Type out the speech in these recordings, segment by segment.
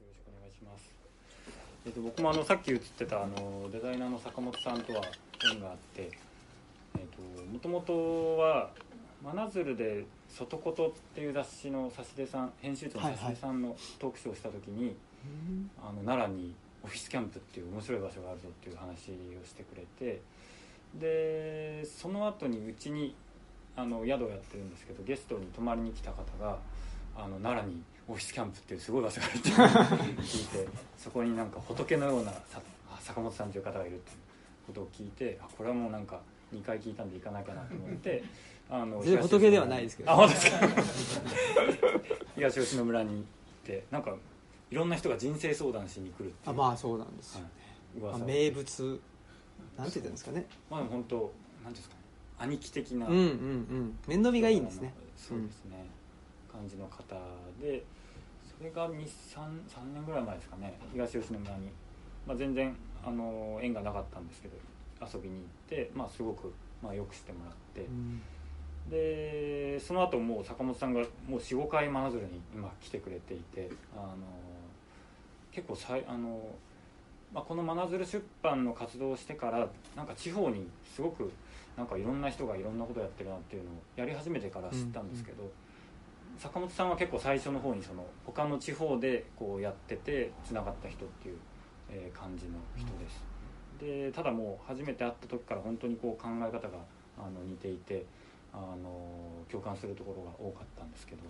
よろしくお願いします。えっと僕もあのさっき映ってたあのデザイナーの坂本さんとは縁があって、えっともともとは真鶴で外ことっていう雑誌の差出さん編集長の差出さんのトークショーをした時に、あの奈良にオフィスキャンプっていう面白い場所があるぞっていう話をしてくれてでその後にうちにあの宿をやってるんですけどゲストに泊まりに来た方があの奈良にオフィスキャンプっていうすごい場所があるって聞いてそこになんか仏のようなさ坂本さんという方がいるっていうことを聞いてあこれはもうなんか2回聞いたんで行かなきゃなと思ってあの全然仏ではないですけどあ本当ですか。東吉野村に行ってなんかいろんな人が人生相談しに来るっていう。あまあそうなんですよ、はい。まあ名物なんて言ったんですかね。まあ本当なんていうんですかね。兄貴的な。うんうんうん。面倒見がいいんですね。そうですね、感じの方でそれが2 3 3年ぐらい前ですかね。東吉野村に、まあ、全然あの縁がなかったんですけど遊びに行って、まあ、すごく、まあ、よくしてもらって、うん。でその後もう坂本さんがもう45回真鶴に今来てくれていてあの結構さいあの、まあ、この真鶴出版の活動をしてからなんか地方にすごくなんかいろんな人がいろんなことやってるなっていうのをやり始めてから知ったんですけど、坂本さんは結構最初の方にその他の地方でこうやっててつながった人っていう、えー感じの人です。でただもう初めて会った時から本当にこう考え方があの似ていてあの共感するところが多かったんですけど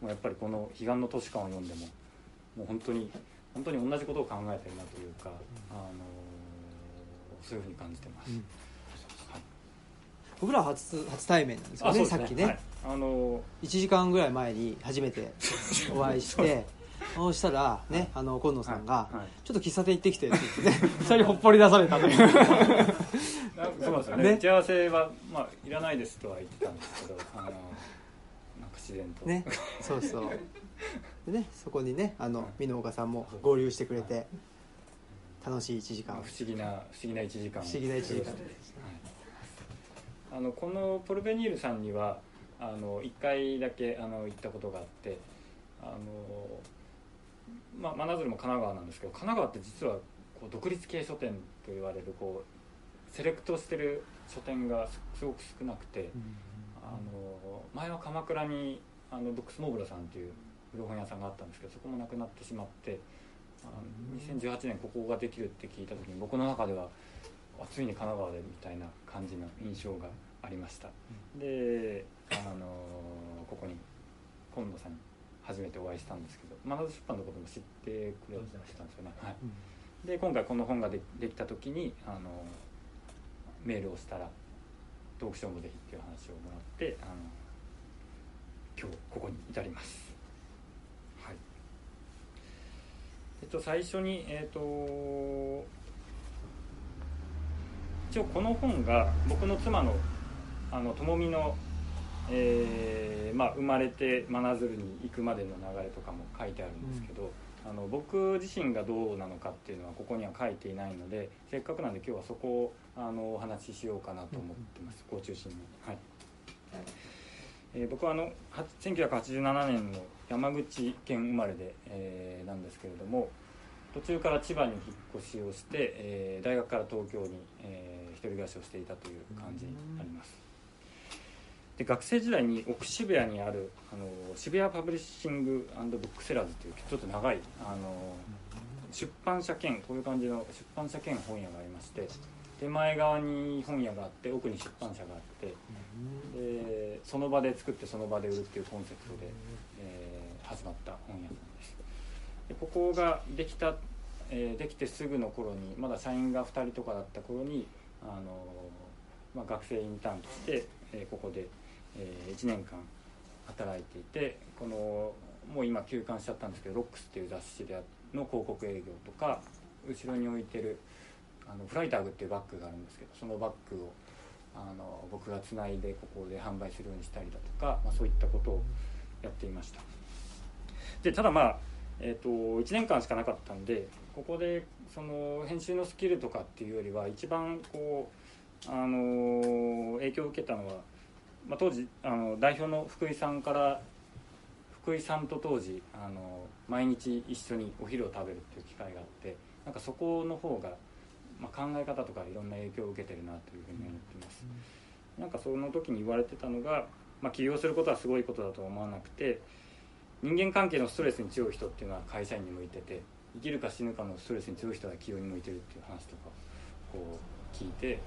もうやっぱりこの「彼岸の都市観」を読んでももう本当に本当に同じことを考えてるなというか、あのそういうふうに感じてます。うん僕らは初初対面なんですよねあそうですさっきね、はい。あの1時間ぐらい前に初めてお会いしてそうしたらねあの今野さんが、はい。はい。ちょっと喫茶店行ってきて」って言ってね。2人ほっぽり出されたという。そうですよね。ね。打ち合わせは、まあ、いらないですとは言ってたんですけどあのなんか自然と、ね。そうそう。でねそこにねあの美濃岡さんも合流してくれて楽しい1時間。まあ不思議な不思議な1時間。を不思議な1時間。はいあのこのポルベニールさんにはあの1回だけあの行ったことがあってあの、まあ、真鶴も神奈川なんですけど神奈川って実はこう独立系書店と言われるこうセレクトしてる書店がすすごく少なくて、あの前は鎌倉にあのブックスモーブラさんっていう古本屋さんがあったんですけどそこもなくなってしまってあの2018年ここができるって聞いた時に僕の中ではあついに神奈川でみたいな感じの印象がありました、であのここに今野さんに初めてお会いしたんですけど真夏出版のことも知ってくれてたんですよね、はい、で今回この本がでできた時にあのメールをしたらトークショーもぜひっていう話をもらってあの今日ここに至ります。はい。えっと最初にえっと一応この本が僕の妻のあのともみの、えーまあ、生まれて真鶴に行くまでの流れとかも書いてあるんですけど、あの僕自身がどうなのかっていうのはここには書いていないのでせっかくなんで今日はそこをあのお話ししようかなと思ってます、ここを中心に。はい。えー僕はあのは1987年の山口県生まれで、えーなんですけれども途中から千葉に引っ越しをして、えー大学から東京に、え人暮らしをしていたという感じになります。で学生時代に奥渋谷にあるあの渋谷パブリッシングブックセラーズというちょっと長いあの出版社兼こういう感じの出版社兼本屋がありまして手前側に本屋があって奥に出版社があってでその場で作ってその場で売るっていうコンセプトで、えー始まった本屋さんです。でここができた、えーできてすぐの頃にまだ社員が2人とかだった頃にあの、まあ、学生インターンとして、えここで、え1年間働いていてこのもう今休刊しちゃったんですけど「ロックスっていう雑誌での広告営業とか後ろに置いてるあのフライターグっていうバッグがあるんですけどそのバッグをあの僕がつないでここで販売するようにしたりだとか、まあ、そういったことをやっていました。でただまあ、えー、と1年間しかなかったんでここでその編集のスキルとかっていうよりは一番こう、あの影響を受けたのは、まあ、当時あの代表の福井さんから福井さんと当時あの毎日一緒にお昼を食べるっていう機会があってなんかそこの方が、まあ、考え方とかいろんな影響を受けてるなというふうに思ってます、なんかその時に言われてたのが、まあ、起業することはすごいことだとは思わなくて人間関係のストレスに強い人っていうのは会社員に向いてて生きるか死ぬかのストレスに強い人は起業に向いてるっていう話とかこう聞いて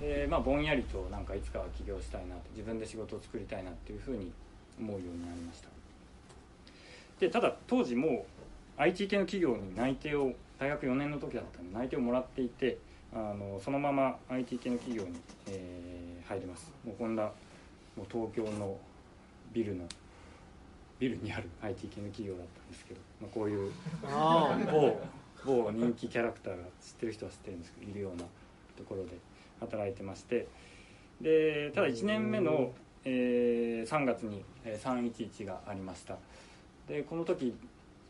で、まあ、ぼんやりとなんかいつかは起業したいなと自分で仕事を作りたいなっていうふうに思うようになりました。でただ当時もう IT 系の企業に内定を大学4年の時だったんで内定をもらっていてあのそのまま IT 系の企業に、えー入ります。もうこんなもう東京のビルのビルにある IT 系の企業だったんですけど、まあ、こういうあ某某人気キャラクターが知ってる人は知ってるんですけどいるようなところで働いてましてでただ1年目の、えー3月にえー311がありました。でこの時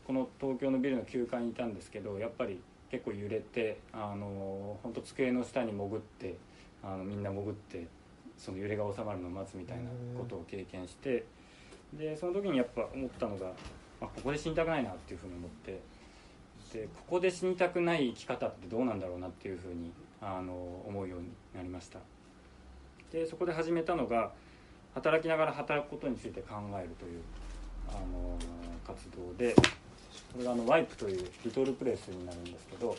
この東京のビルの9階にいたんですけどやっぱり結構揺れてあの本当机の下に潜ってあのみんな潜ってその揺れが収まるのを待つみたいなことを経験してでその時にやっぱ思ったのが、まあ、ここで死にたくないなっていうふうに思ってでここで死にたくない生き方ってどうなんだろうなっていうふうにあの思うようになりました。でそこで始めたのが働きながら働くことについて考えるというあの活動でこれがあのワイプというリトルプレスになるんですけど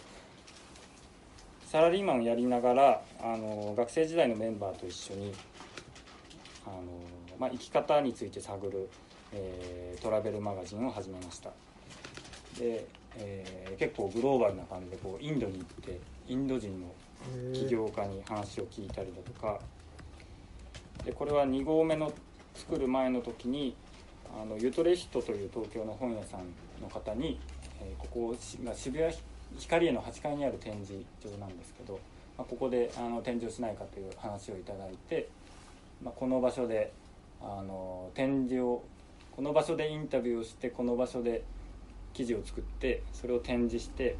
サラリーマンをやりながらあの学生時代のメンバーと一緒にあの、まあ、生き方について探る、えートラベルマガジンを始めました。で、えー結構グローバルな感じでこうインドに行ってインド人の起業家に話を聞いたりだとか。でこれは2号目の作る前の時にあのユトレヒトという東京の本屋さんの方に、えーここが渋谷光栄の8階にある展示場なんですけど、まあ、ここであの展示をしないかという話をいただいて、まあ、この場所であの展示をこの場所でインタビューをしてこの場所で記事を作ってそれを展示して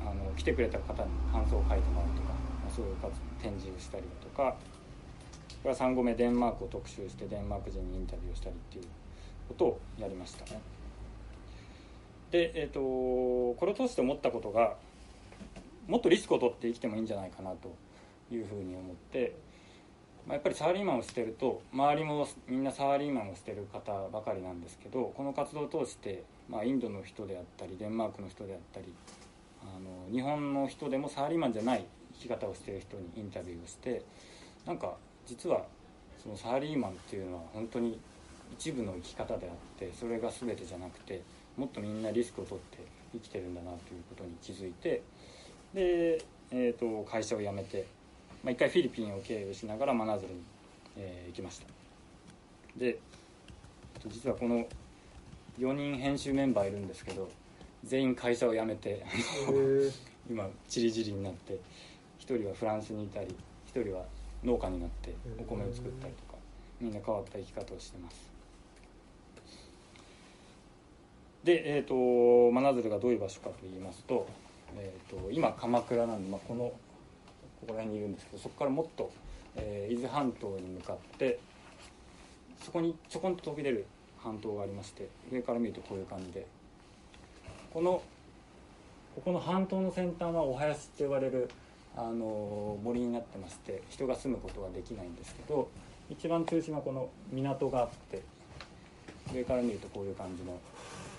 あの来てくれた方に感想を書いてもらうとか、まあ、そういう展示をしたりだとかこれは3合目デンマークを特集してデンマーク人にインタビューをしたりっていうことをやりましたね。で、えー、とこれを通して思ったことがもっとリスクを取って生きてもいいんじゃないかなというふうに思って、まあ、やっぱりサラリーマンをしてると周りもみんなサラリーマンをしてる方ばかりなんですけどこの活動を通して、まあ、インドの人であったりデンマークの人であったりあの日本の人でもサラリーマンじゃない生き方をしてる人にインタビューをしてなんか実はそのサラリーマンっていうのは本当に一部の生き方であってそれが全てじゃなくてもっとみんなリスクを取って生きてるんだなということに気づいてで、えー、と会社を辞めて、まあ、一回フィリピンを経由しながら真鶴に、えー行きました。でえっと実はこの4人編集メンバーいるんですけど全員会社を辞めてー。今チリチリになって一人はフランスにいたり一人は農家になってお米を作ったりとかみんな変わった生き方をしてます。で、えー、と真鶴がどういう場所かと言いますと,、えー、と今鎌倉なんで、まあ、このここら辺にいるんですけどそこからもっと、えー伊豆半島に向かってそこにちょこんと飛び出る半島がありまして上から見るとこういう感じで。このここの半島の先端はお囃子って呼ばれるあの森になってまして人が住むことはできないんですけど一番中心はこの港があって上から見るとこういう感じの、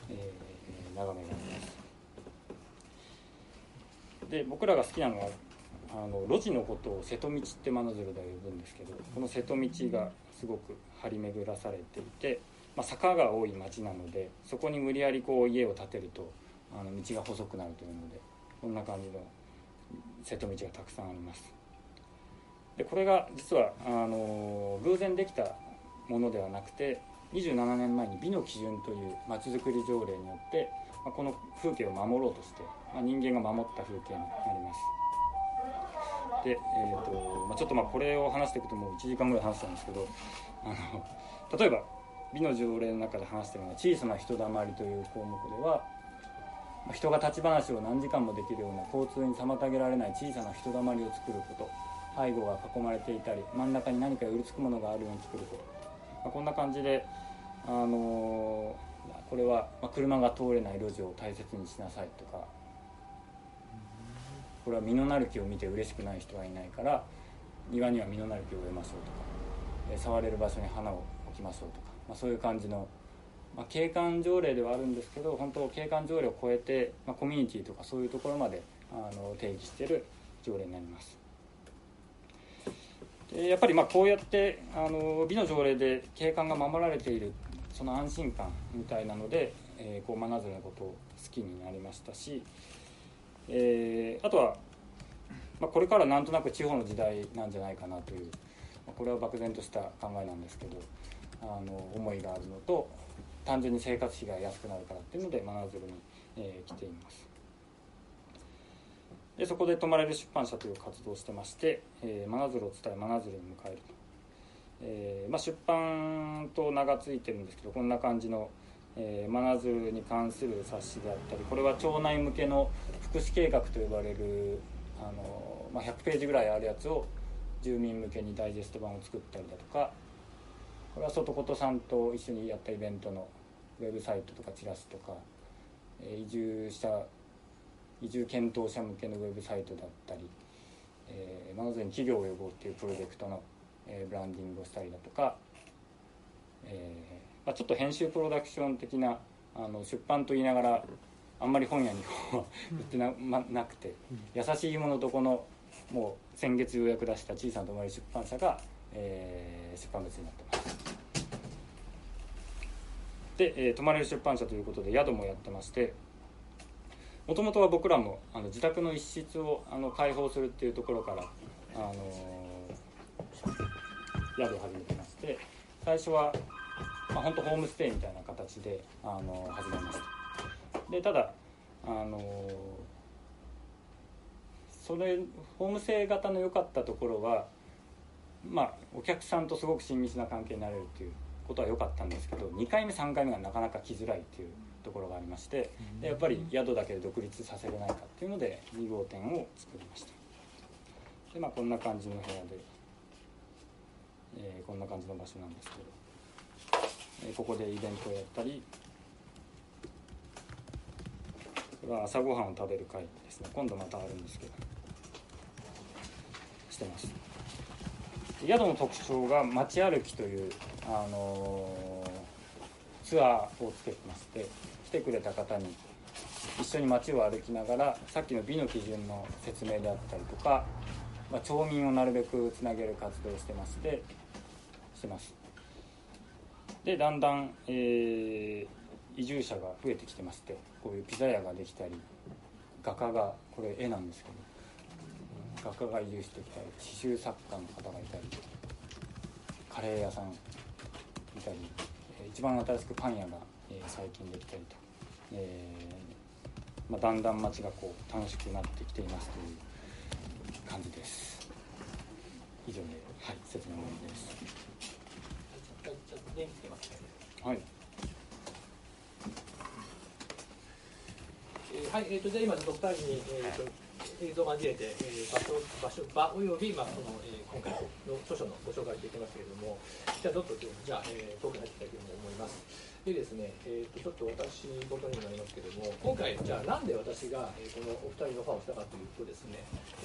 えー眺めがあります。で僕らが好きなのはあの路地のことを瀬戸道って真鶴で呼ぶんですけどこの瀬戸道がすごく張り巡らされていて、まあ、坂が多い町なのでそこに無理やりこう家を建てるとあの道が細くなるというのでこんな感じの瀬戸道がたくさんあります。でこれが実はあの偶然できたものではなくて27年前に美の基準というまちづくり条例によって、まあ、この風景を守ろうとして、まあ、人間が守った風景になります。で、えーとまあ、ちょっとまあこれを話していくともう1時間ぐらい話したんですけどあの例えば美の条例の中で話してるのは小さな人だまりという項目ではま人が立ち話を何時間もできるような交通に妨げられない小さな人だまりを作ること背後が囲まれていたり真ん中に何か寄りつくものがあるように作ること、まあ、こんな感じであのこれは車が通れない路地を大切にしなさいとかこれは実のなる木を見て嬉しくない人はいないから庭には実のなる木を植えましょうとかえ触れる場所に花を置きましょうとか、まあ、そういう感じの、まあ、景観条例ではあるんですけど本当景観条例を超えて、まあ、コミュニティとかそういうところまであの定義している条例になります。でやっぱりまあこうやってあの美の条例で景観が守られているその安心感みたいなので、えーこう真鶴のことを好きになりましたし、えーあとは、まあ、これからなんとなく地方の時代なんじゃないかなという、まあこれは漠然とした考えなんですけどあの思いがあるのと単純に生活費が安くなるからっていうので真鶴に、えー来ています。でそこで泊まれる出版社という活動をしてまして「えー真鶴を伝え真鶴に迎えると」えーまあ、出版と名が付いてるんですけどこんな感じの、えー、真鶴に関する冊子であったりこれは町内向けの福祉計画と呼ばれるあの、まあ、100ページぐらいあるやつを住民向けにダイジェスト版を作ったりだとかこれは外琴さんと一緒にやったイベントのウェブサイトとかチラシとか、え移住した移住検討者向けのウェブサイトだったり、えー、真鶴に企業を呼ぼうっていうプロジェクトの、えーブランディングをしたりだとか、えーまあ、ちょっと編集プロダクション的なあの出版と言いながらあんまり本屋には売ってな,、ま、なくて優しいものとこのもう先月予約出した小さな泊まり出版社が、えー出版物になってます。で、えー泊まれる出版社ということで宿もやってましてもともとは僕らもあの自宅の一室をあの開放するっていうところから、あのー宿を始めてまして最初は、まあ、本当ホームステイみたいな形で、あの始めました。でただ、あのそれホームステイ型の良かったところはまあお客さんとすごく親密な関係になれるっていうことは良かったんですけど2回目3回目がなかなか来づらいっていうところがありましてでやっぱり宿だけで独立させれないかっていうので2号店を作りました。でまあこんな感じの部屋で、えーこんな感じの場所なんですけど、ここでイベントをやったりこれは朝ごはんを食べる会ですね。今度またあるんですけど。してます。宿の特徴が街歩きという、あのーツアーをつけてまして来てくれた方に一緒に街を歩きながらさっきの美の基準の説明であったりとか、まあ、町民をなるべくつなげる活動をしてましてしてます。でだんだん、えー移住者が増えてきてましてこういうピザ屋ができたり画家がこれ絵なんですけど画家が移住してきたり刺繍作家の方がいたりカレー屋さんいたり一番新しくパン屋が、えー最近できたりと、えーまあ、だんだん街がこう楽しくなってきていますという感じです。以上で、はい、説明終わりです。つけまはい。えーはい、えー、とじゃあ今ちょっとお二人に、えーと映像を交えて、えー場所場所場および、まあそのえー今回の著書のご紹介していきますけれどもじゃあちょっとじゃあ、えー、トークに入っていきたいと思います。でですね、えー、とちょっと私事になりますけれども今回じゃあなんで私が、えーこのお二人のファンをしたかというとですね、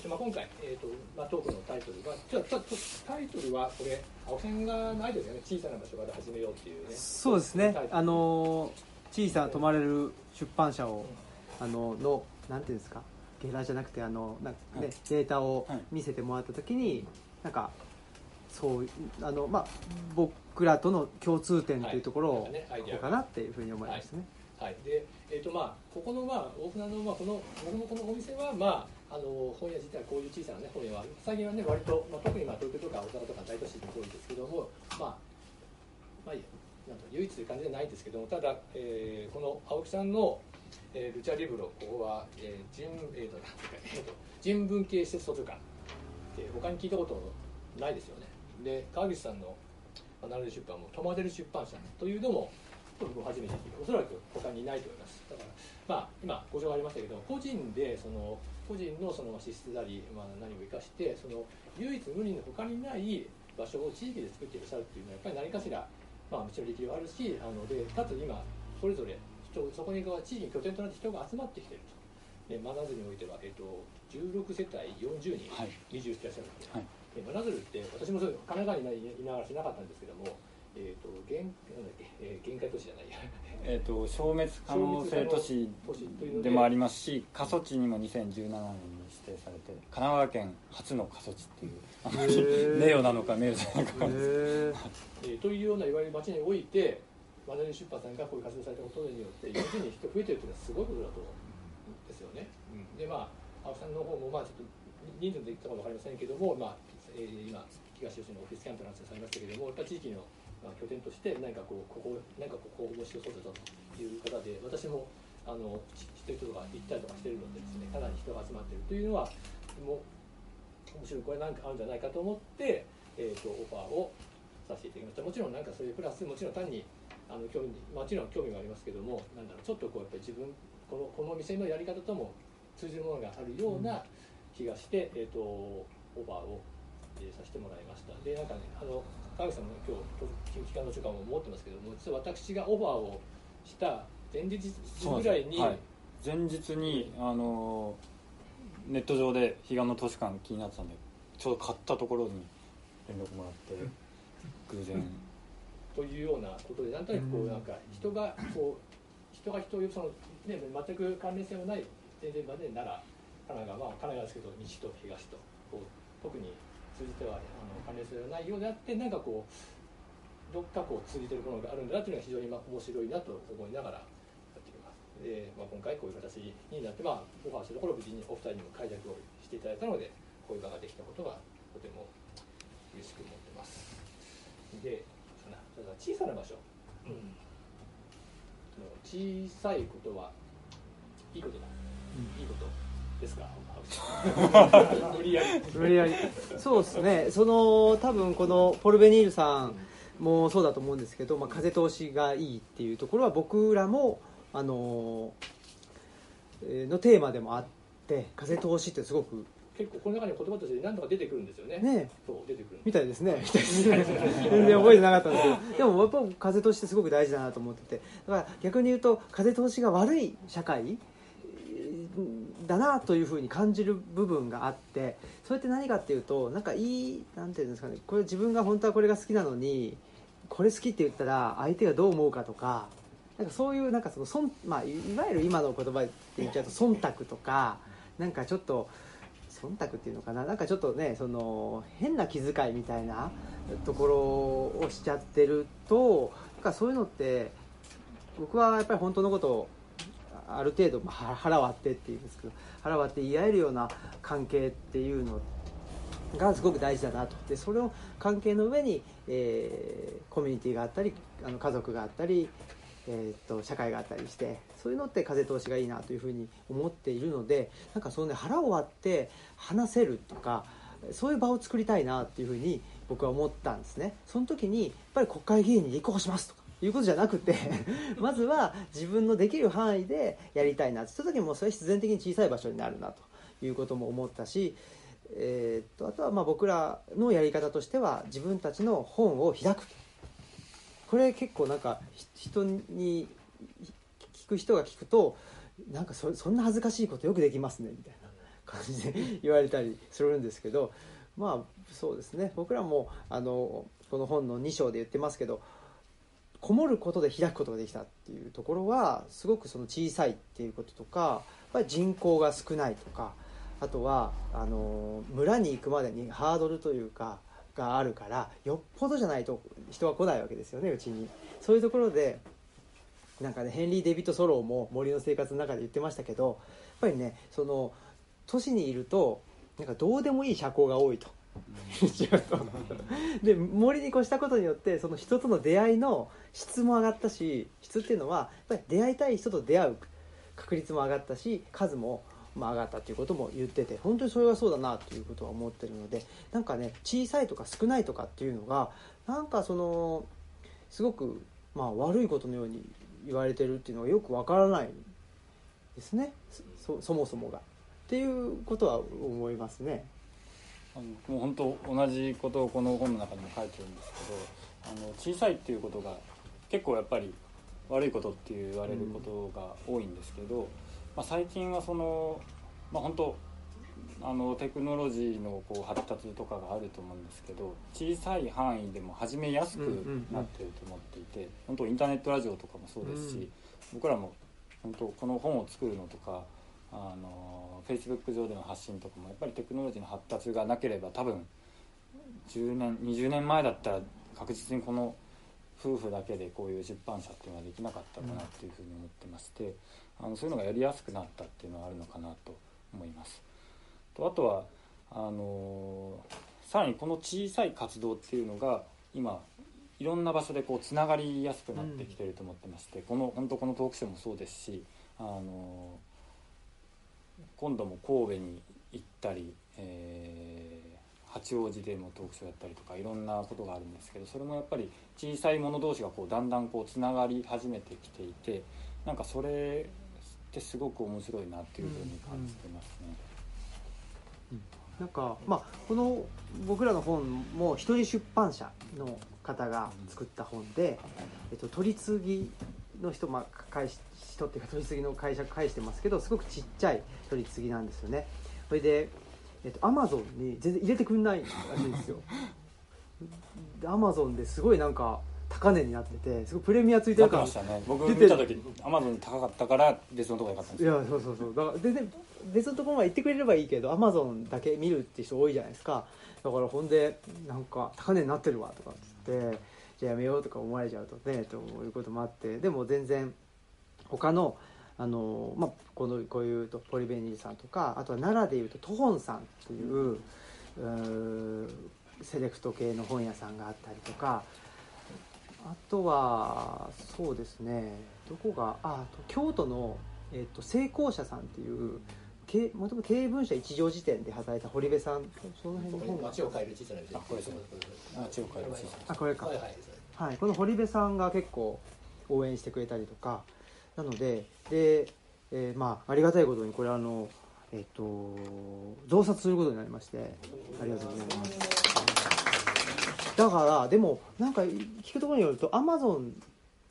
まあ、今回、えーとまあ、トークのタイトルがじゃあちょっとタイトルはこれ青線がないですよね。小さな場所から始めようっていうね。そうですね。あの小さな泊まれる出版社をあののなんていうんですか？ゲラじゃなくてあのなんかね、はい。データをはい見せてもらった時になんかそうあのまあ僕らとの共通点というところを、はい。ねここかなっていうふうに思いましたね、はい、で、えーとまあ、ここの、まあ、大船の、まあ、この僕のこのお店は、まあ、あの本屋自体こういう小さな、ね、本屋は最近はね割と、まあ、特に、まあ、東京とか大阪とか大都市に多いですけども、まあまあ、いいや。なんと唯一という感じじゃないですけどもただ、えーこの青木さんの、えールチャリブロここは、えー人えーとなんていうかえーと人文系施設図書館って他に聞いたことないですよね。で川口さんのアナル出版もトマデル出版社というのも僕も初めて聞いておそらく他にいないと思います。だからまあ今ご紹介ありましたけど個人でその個人のその資質なり、まあ、何を生かしてその唯一無二の他にない場所を地域で作っていらっしゃるっていうのはやっぱり何かしらまあ、もちろん力量あるしあのでかつ今それぞれ人そこに地域に拠点となって人が集まってきてると。で真鶴においては、えっと、16世帯40人はい。移住してらっしゃるんですね、はい。で真鶴って私もそう神奈川にいながらしなかったんですけども、えっと限なんだっけ、えー限界都市じゃないや。えー、と消滅可能性都市でもありますし過疎地にも2017年に指定されて神奈川県初の過疎地っていうあまり名誉なのか名誉じゃないかへええーというようないわゆる町において真鶴出版さんがこういう活動されたことによって40人人増えてるっていうのはすごいことだと思うんですよね。でまあ青木さんの方もまあちょっと人数で言ったか分かりませんけども、まあえー今東吉野のオフィスキャンプの話をされましたけれどもやっぱり地域のまあ拠点として何かこうここなんかここ面白そうだという方で私もあの知ってる人とか行ったりとかしてるのでですねかなり人が集まってるというのはもう面白いこれなんかあるんじゃないかと思って、えー、とオファーをさせていただきましたもちろんなんかそういうプラスもちろん単にあの興味もちろん興味がありますけどもなんだろうちょっとこうやっぱり自分このこの店のやり方とも通じるものがあるような気がして、えー、とオファーを、えーさせてもらいました。でなんかねあの川口さんも今日近畿間の中間も持ってますけども実は私がオファーをした前日ぐらいに、はい、前日にあのネット上で彼岸の図書館気になってたんでちょうど買ったところに連絡もらって 偶然というようなことでなんとなくこうなんか人がこう人が人をその、ね、全く関連性のない全然までなら神奈川は神奈川ですけど西と東とこう特に通じてはあの関連性がないようであってなんかこうどっかこう通じてるものがあるんだなというのが非常にまあ面白いなと思いながらやっていますで、まあ、今回こういう形になって、まあ、オファーしたところ無事にお二人にも解約をしていただいたのでこういう場ができたことがとても嬉しく思ってますでかなただ小さな場所、小さいことはいいことだ、いいことですか？無理やり。無理やり。そうですね。その多分このポルベニールさんもそうだと思うんですけど、まあ、風通しがいいっていうところは僕らもあのえーのテーマでもあって風通しってすごく結構この中に言葉として何度か出てくるんですよね。ねそう出てくるみたいですね。全然覚えてなかったんですけど。でもやっぱ風通しってすごく大事だなと思ってて。だから逆に言うと風通しが悪い社会えーだなというふうに感じる部分があってそれって何かっていうとなんかいいなんていうんですかね。これ自分が本当はこれが好きなのにこれ好きって言ったら相手がどう思うかとかなんかそういうなんかそのそん、まあ、いいわゆる今の言葉で言っちゃうと忖度とかなんかちょっと忖度っていうのかな？なんかちょっとねその変な気遣いみたいなところをしちゃってるとなんかそういうのって僕はやっぱり本当のことをある程度まあ腹割ってっていうんですけど腹割って言い合えるような関係っていうのがすごく大事だなと。でそれを関係の上に、えーコミュニティがあったりあの家族があったり、えーっと社会があったりしてそういうのって風通しがいいなというふうに思っているのでなんかその、ね、腹を割って話せるとかそういう場を作りたいなっていうふうに僕は思ったんですね。その時にやっぱり国会議員に立候補しますとかいうことじゃなくて まずは自分のできる範囲でやりたいなそういう時もそれは必然的に小さい場所になるなということも思ったし、えーっとあとはまあ僕らのやり方としては自分たちの本を開くこれ結構なんか人に聞く人が聞くとなんかそそんな恥ずかしいことよくできますねみたいな感じで言われたりするんですけど まあそうですね。僕らもあのこの本の2章で言ってますけどこもることで開くことができたっていうところはすごくその小さいっていうこととかやっぱり人口が少ないとかあとはあの村に行くまでにハードルというかがあるからよっぽどじゃないと人は来ないわけですよねうちに。そういうところでなんかねヘンリー・デビッド・ソローも森の生活の中で言ってましたけどやっぱりねその都市にいるとなんかどうでもいい社交が多いと。で森に越したことによってその人との出会いの質も上がったし質っていうのはやっぱり出会いたい人と出会う確率も上がったし数もまあ上がったということも言ってて本当にそれはそうだなということは思ってるのでなんかね小さいとか少ないとかっていうのがなんかそのすごくまあ悪いことのように言われてるっていうのがよくわからないですねそもそもが。っていうことは思いますね。あのもう本当同じことをこの本の中でも書いてるんですけどあの小さいっていうことが結構やっぱり悪いことって言われることが多いんですけど、まあ、最近はその、まあ、本当あのテクノロジーのこう発達とかがあると思うんですけど小さい範囲でも始めやすくなってると思っていて、本当インターネットラジオとかもそうですし、僕らも本当この本を作るのとかあの Facebook 上での発信とかもやっぱりテクノロジーの発達がなければ多分10年20年前だったら確実にこの夫婦だけでこういう出版社っていうのはできなかったかなっていうふうに思ってましてあのそういうのがやりやすくなったっていうのはあるのかなと思います。とあとはあのさらにこの小さい活動っていうのが今いろんな場所でこうつながりやすくなってきてると思ってまして、うん、この本当このトークショーもそうですしあの今度も神戸に行ったり、えー、八王子でもトークショーやったりとかいろんなことがあるんですけどそれもやっぱり小さい者同士がこうだんだんこうつながり始めてきていてなんかそれってすごく面白いなっていうふうに感じてますね。うんうん。なんかまあこの僕らの本も一人出版社の方が作った本で、えっと、取り次ぎの人、まあ、返し人っていうか取り次ぎの会社返してますけどすごくちっちゃい取り次ぎなんですよね。それで、えっと、アマゾンに全然入れてくんないらしいんですよ。アマゾンですごいなんか高値になっててすごいプレミアついてるから、ね、僕見た時アマゾン高かったから別のところで買ったんですいやそうそうそう。だから全然別のところまで行ってくれればいいけどアマゾンだけ見るって人多いじゃないですか。だからほんでなんか高値になってるわとかっつってじゃあやめようとか思われちゃうとねということもあってでも全然他のあの、まあ、このこういうとポリベニーさんとかあとは奈良でいうとトホンさんっていううセレクト系の本屋さんがあったりとかあとはそうですね。どこがあと京都の、えっと、成功者さんっていうもともと経営分社一条辞典で働いた堀部さん。その辺の。本街を変える小さなあこれですね街を変える小さなあこれか、はい、はい、この堀部さんが結構応援してくれたりとかなのでで、えー、まあありがたいことにこれあのえっ、と増刷することになりましてありがとうございますだからでもなんか聞くところによるとアマゾン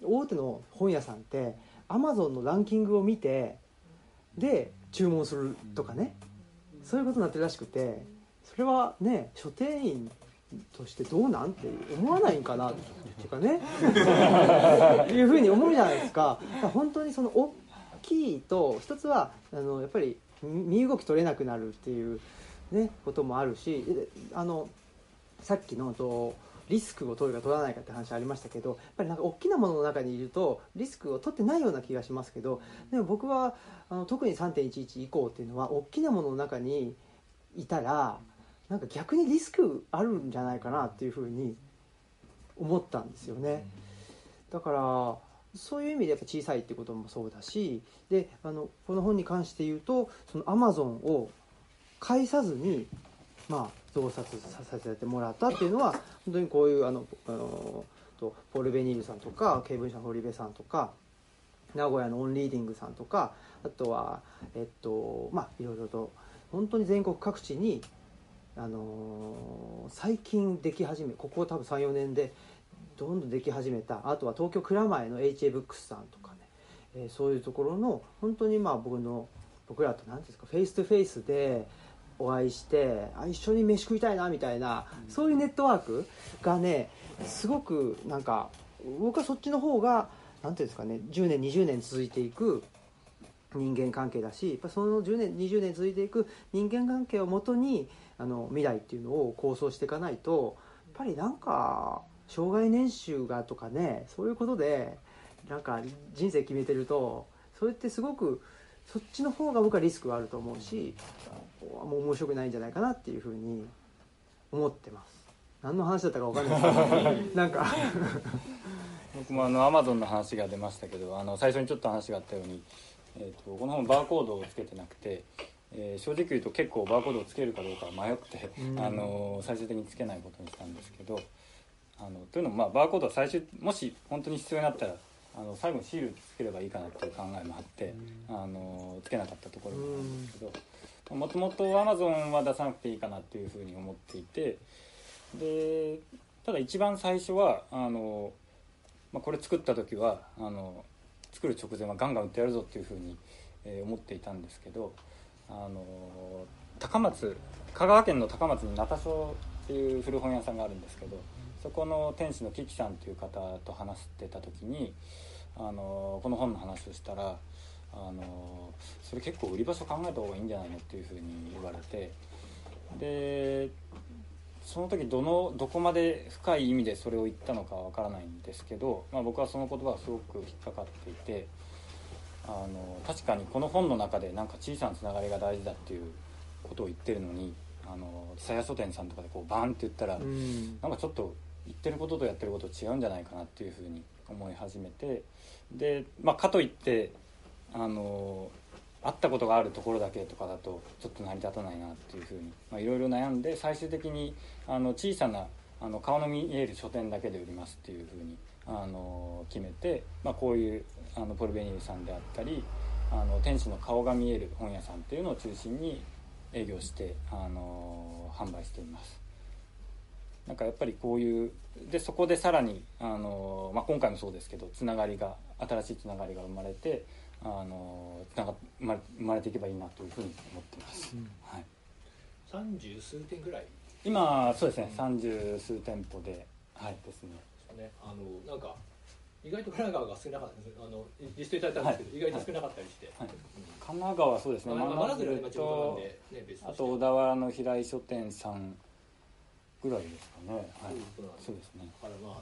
大手の本屋さんってアマゾンのランキングを見てで注文するとかね。そういうことになってるらしくてそれはね書店員としてどうなんて思わないんかなっていうかね。いうふうに思うじゃないですか。本当にその大きいと一つはあのやっぱり身動き取れなくなるっていう、ね、こともあるしあのさっきのとリスクを取るか取らないかって話ありましたけどやっぱりなんか大きなものの中にいるとリスクを取ってないような気がしますけどでも僕はあの特に3.11以降っていうのは大きなものの中にいたらなんか逆にリスクあるんじゃないかなっていうふうに思ったんですよね。だからそういう意味でやっぱ小さいってこともそうだしであのこの本に関して言うとそのアマゾンを介さずにまあ増刷させてもらったっていうのは本当にこういうあのあのとポール・ベニールさんとか経文社の堀部さんとか名古屋のオンリーディングさんとかあとはえっとまあいろいろと本当に全国各地にあのー、最近でき始めここ多分34年でどんどんでき始めたあとは東京蔵前の HA ブックスさんとかね、えー、そういうところの本当にまあ僕の僕らと何ていうんですかフェイス2フェイスでお会いしてあ一緒に飯食いたいなみたいな、うん、そういうネットワークがねすごくなんか僕はそっちの方が何ていうんですかね10年20年続いていく人間関係だしやっぱその10年20年続いていく人間関係をもとにあの未来っていうのを構想していかないとやっぱりなんか障害年収がとかねそういうことでなんか人生決めてるとそれってすごくそっちの方が僕はリスクがあると思うしもう面白くないんじゃないかなっていうふうに思ってます。何の話だったか分かんない。ですけどなんか。僕もあのアマゾンの話が出ましたけどあの最初にちょっと話があったように、えーと、この本バーコードをつけてなくて、えー、正直言うと結構バーコードをつけるかどうか迷って、あの最終的につけないことにしたんですけどあのというのも、まあ、バーコードは最終もし本当に必要になったらあの最後にシールつければいいかなっていう考えもあって、あのつけなかったところなんですけどもともとアマゾンは出さなくていいかなっていうふうに思っていてでただ一番最初はあの、まあ、これ作った時はあの作る直前はガンガン売ってやるぞっていうふうに、え思っていたんですけどあの高松香川県の高松に中庄っていう古本屋さんがあるんですけどそこの店主のキキさんっていう方と話してた時にあのこの本の話をしたらあのそれ結構売り場所考えた方がいいんじゃないのっていうふうに言われて。でその時どのどこまで深い意味でそれを言ったのかわからないんですけど、まあ、僕はその言葉がすごく引っかかっていてあの確かにこの本の中でなんか小さなつながりが大事だっていうことを言ってるのにあの書店さんとかでこうバンって言ったら、うん。なんかちょっと言ってることとやってること違うんじゃないかなっていうふうに思い始めてで、まあ、かといってあの会ったことがあるところだけとかだとちょっと成り立たないなっていうふうにまあいろいろ悩んで最終的にあの小さなあの顔の見える書店だけで売りますっていうふうにあの決めて、まあ、こういうあのポルベニールさんであったりあの店主の顔が見える本屋さんっていうのを中心に営業してあの販売しています。なんかやっぱりこういうでそこでさらにあの、まあ、今回もそうですけどつながりが新しいつながりが生まれてあのつなが生まれ生まれていけばいいなというふうに思ってます、うん。はい、三十数点ぐらい？で今そうですね。三十数店舗ではいですね。ね。あのなんか意外と神奈川が少なかったです。あのリストいただいたんですけど、はい。意外と少なかったりして、はい。うん。神奈川そうですね。まあ、真鶴は今ま地元なんで、ね、別あと小田原の平井書店さんぐらいですかねはいそうですねだからまあ、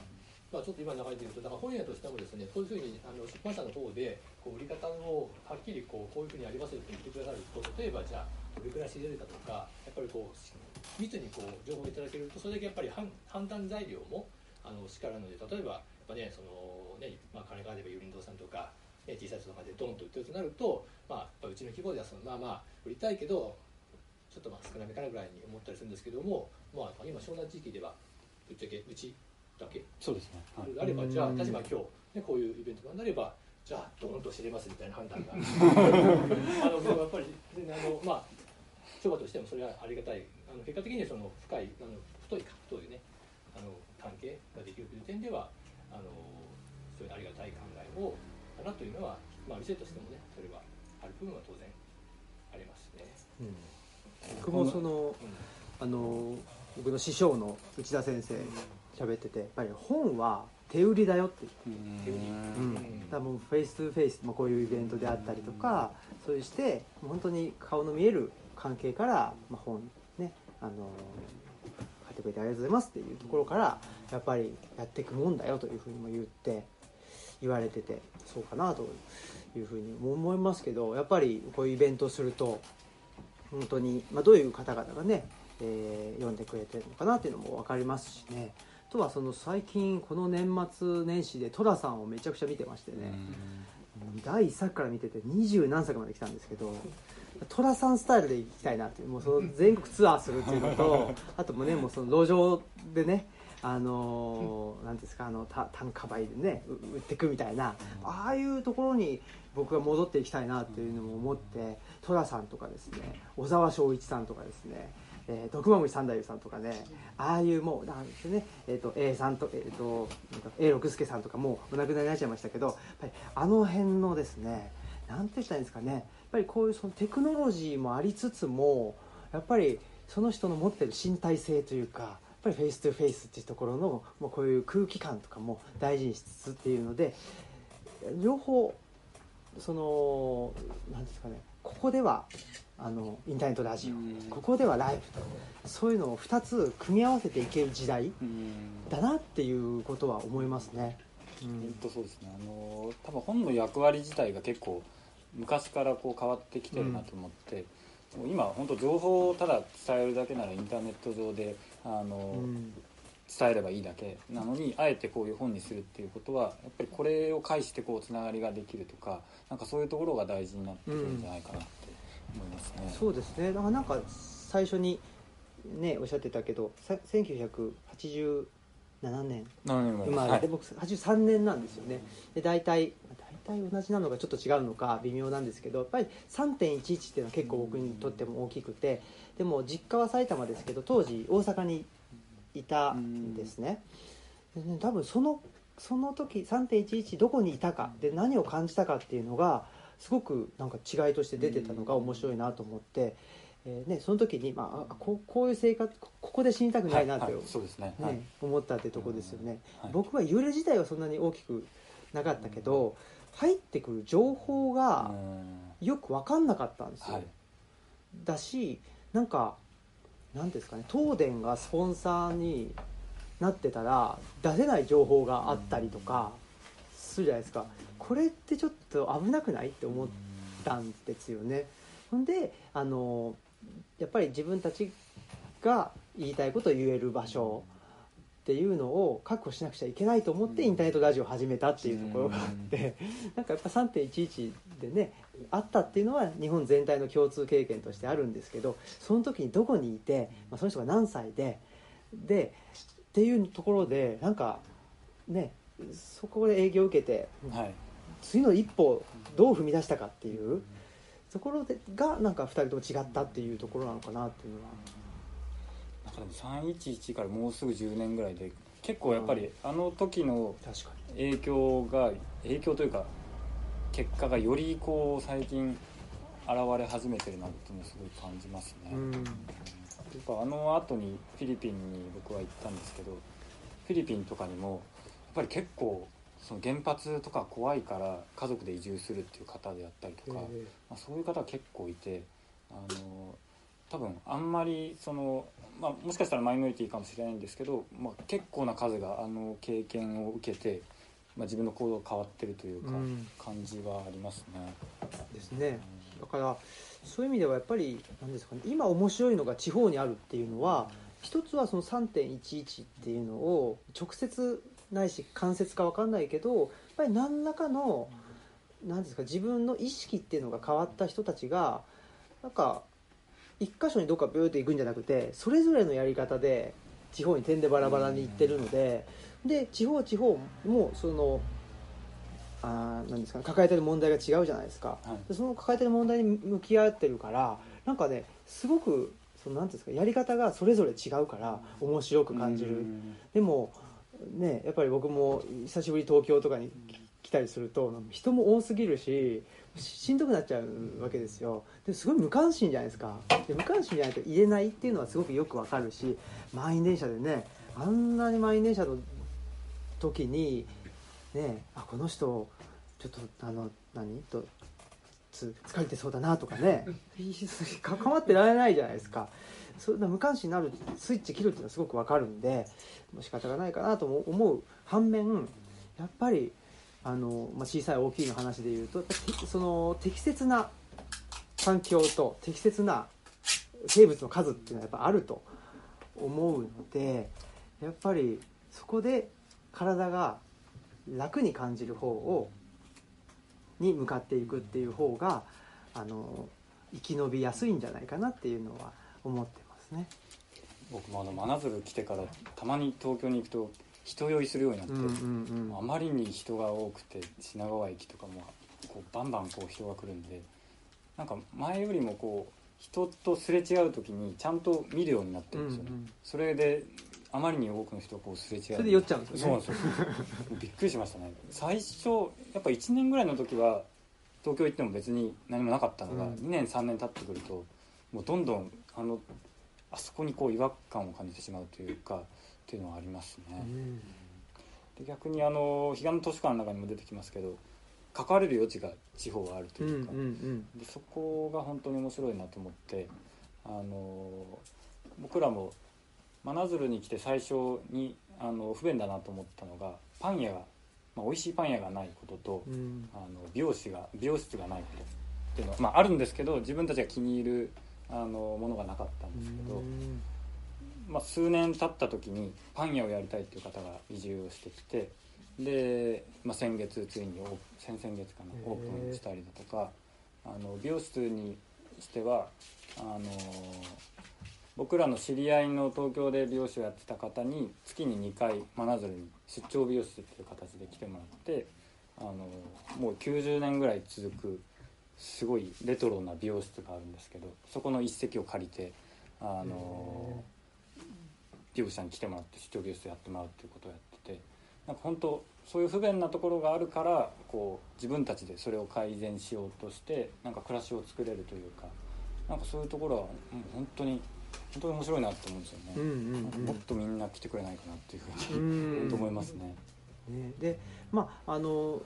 まあ、ちょっと今流れてるとだから本屋としてもですねそういうふうにあの出版社の方でこう売り方をはっきりこうこういうふうにありますよって言ってくださると例えばじゃあどれくらい仕入れるかとかやっぱりこう密にこう情報をいただけるとそれだけやっぱり判判断材料もあのしかるので例えばやっぱねそのね、まあ、金川で言えば有林堂さんとか、ね、小さい人とかでドンと売ってるとなると、まあ、うちの規模ではそのまあまあ売りたいけどちょっとまあ少なめかなぐらいに思ったりするんですけども、まあ、今湘南地域ではぶっちゃけうちだけ。そうですね。はい。あればじゃあうん例えば今日、ね、こういうイベントがなればじゃあドーンと知れますみたいな判断が。あのやっぱりあのまあ商売としてもそれはありがたい。あの結果的にその深いあの太いか太いねあの関係ができるという点ではあのそういうありがたい考えをだなというのはまあ店としてもねそれはある部分は当然ありますね。うん。僕もそのあの僕の師匠の内田先生喋っててやっぱり本は手売りだよって言ってううん。ん、だからもうフェイス2フェイス、まあ、こういうイベントであったりとかそういうして本当に顔の見える関係から、まあ、本ねあの買ってくれてありがとうございますっていうところからやっぱりやっていくもんだよというふうにも言って言われててそうかなというふうにも思いますけどやっぱりこういうイベントをすると本当に、まあ、どういう方々がね、えー読んでくれてるのかなっていうのも分かりますしね。あとはその最近この年末年始で寅さんをめちゃくちゃ見てましてね、第1作から見てて二十何作まで来たんですけど 寅さんスタイルで行きたいなっていうもうその全国ツアーするっていうのと あともねもうその路上でねあのーなんですかあのた単価売でねう売ってくみたいなああいうところに僕は戻っていきたいなっていうのも思って寅さんとかですね小沢昭一さんとかですねえー、毒まむ三太夫さんとかねああいうもうなんですね、えー、と A さんと,、えー、となんか A 六輔さんとかもうお亡くなりになっちゃいましたけどやっぱりあの辺のですねなんて言ったらいいんですかね。やっぱりこういうそのテクノロジーもありつつもやっぱりその人の持ってる身体性というかやっぱり face to face っていうところのもうこういう空気感とかも大事にしつつっていうので両方そのなんですかねここではあのインターネットラジオ。うん。ここではライブと。そういうのを2つ組み合わせていける時代うん。だなっていうことは思いますね。う本ん当そうですね。あの多分本の役割自体が結構昔からこう変わってきてるなと思って、もう今本当情報をただ伝えるだけならインターネット上であの、うん伝えればいいだけ。なのにあえてこういう本にするっていうことはやっぱりこれを介してこうつながりができるとかなんかそういうところが大事になってくるんじゃないかな。って思いますね。そうですね。だからなんか最初にねおっしゃってたけどさ1987年。生まれて、はい。僕83年なんですよね。で大体大体同じなのかちょっと違うのか微妙なんですけどやっぱり3.11っていうのは結構僕にとっても大きくてでも実家は埼玉ですけど当時大阪にいたんですね。でね多分そのその時3.11どこにいたかで何を感じたかっていうのがすごくなんか違いとして出てたのが面白いなと思って、えーね、その時に、まああ、こうこういう生活こここで死にたくないなって、はねはいね、思ったってとこですよね。はい。僕は揺れ自体はそんなに大きくなかったけど入ってくる情報がうん。よく分かんなかったんですよ、はい。だしなんかなんですかね東電がスポンサーになってたら出せない情報があったりとかするじゃないですか。これってちょっと危なくない？って思ったんですよね。ほんであのやっぱり自分たちが言いたいことを言える場所っていうのを確保しなくちゃいけないと思ってインターネットラジオを始めたっていうところがあって なんかやっぱ3.11でねあったっていうのは日本全体の共通経験としてあるんですけどその時にどこにいて、まあ、その人が何歳ででっていうところでなんかねそこで営業を受けてはい。次の一歩をどう踏み出したかっていうところでがなんか2人とも違ったっていうところなのかなっていうのは。なんかでも311からもうすぐ10年ぐらいで結構やっぱりあの時の影響が影響というか結果がよりこう最近現れ始めてるなっていうのをすごい感じますね、に、うん。やっぱあの後にフィリピンに僕は行ったんですけどフィリピンとかにもぱり結構その原発とか怖いから家族で移住するっていう方であったりとか、えまあ、そういう方が結構いてあの多分あんまりその、まあ、もしかしたらマイノリティかもしれないんですけど、まあ、結構な数があの経験を受けて、まあ、自分の行動が変わってるというか、うん。感じはありますね。ですね。だからそういう意味ではやっぱりなんですかね今面白いのが地方にあるっていうのは一つはその3.11っていうのを直接ないし間接か分かんないけどやっぱり何らかのなんですか自分の意識っていうのが変わった人たちがなんか一箇所にどっかビューって行くんじゃなくてそれぞれのやり方で地方に点でバラバラに行ってるのでで地方地方もそのあーなんですかね抱えてる問題が違うじゃないですか。はい。でその抱えてる問題に向き合ってるからなんかねすごくそのなんですかやり方がそれぞれ違うから面白く感じる、うん。でもねやっぱり僕も久しぶり東京とかに来たりすると人も多すぎるしししんどくなっちゃうわけですよ。ですごい無関心じゃないですか。で無関心じゃないと言えないっていうのはすごくよくわかるし満員電車でねあんなに満員電車の時にねあこの人ちょっとあの何？とつ疲れてそうだなとかね。関わってられないじゃないですかそんな無関心になるスイッチ切るっていうのはすごくわかるんでもう仕方がないかなと思う反面やっぱりあの、まあ、小さい大きいの話で言うとその適切な環境と適切な生物の数っていうのはやっぱあると思うのでやっぱりそこで体が楽に感じる方をに向かっていくっていう方があの生き延びやすいんじゃないかなっていうのは思ってね。僕もあの真鶴来てからたまに東京に行くと人酔いするようになって、うんうんあまりに人が多くて品川駅とかもこうバンバンこう人が来るんでなんか前よりもこう人とすれ違う時にちゃんと見るようになってるんですよね、うんうん。それであまりに多くの人がこうすれ違うそれで酔っちゃうんですよね。そうなんですよ。びっくりしましたね。最初やっぱ1年ぐらいの時は東京行っても別に何もなかったのが、うん。2年3年経ってくるともうどんどんあのあそこにこう違和感を感じてしまうというかっていうのはありますね、うん。で逆にあの彼岸の図書館の中にも出てきますけど関われる余地が地方はあるというか、んでそこが本当に面白いなと思ってあの僕らも真鶴に来て最初にあの不便だなと思ったのがパン屋が、まあ、美味しいパン屋がないことと、うん。あの美容師が美容室がないことっていうのは、まあ、あるんですけど自分たちが気に入るあのものがなかったんですけど、まあ、数年経った時にパン屋をやりたいっていう方が移住をしてきてで、まあ、先月ついに先々月かなオープンしたりだとかあの美容室にしてはあの僕らの知り合いの東京で美容師をやってた方に月に2回真鶴に出張美容室っていう形で来てもらってあのもう90年ぐらい続くすごいレトロな美容室があるんですけどそこの一席を借りてあの業者に来てもらって出張ゲストやってもらうっていうことをやっててなんか本当そういう不便なところがあるからこう自分たちでそれを改善しようとしてなんか暮らしを作れるというかなんかそういうところはもう本当に本当に面白いなって思うんですよね、うんうんうん。もっとみんな来てくれないかなっていうふううに、ん。本 当思いますね。ね、でまああの